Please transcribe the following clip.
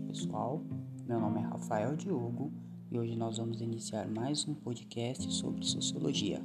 pessoal, meu nome é Rafael Diogo e hoje nós vamos iniciar mais um podcast sobre sociologia.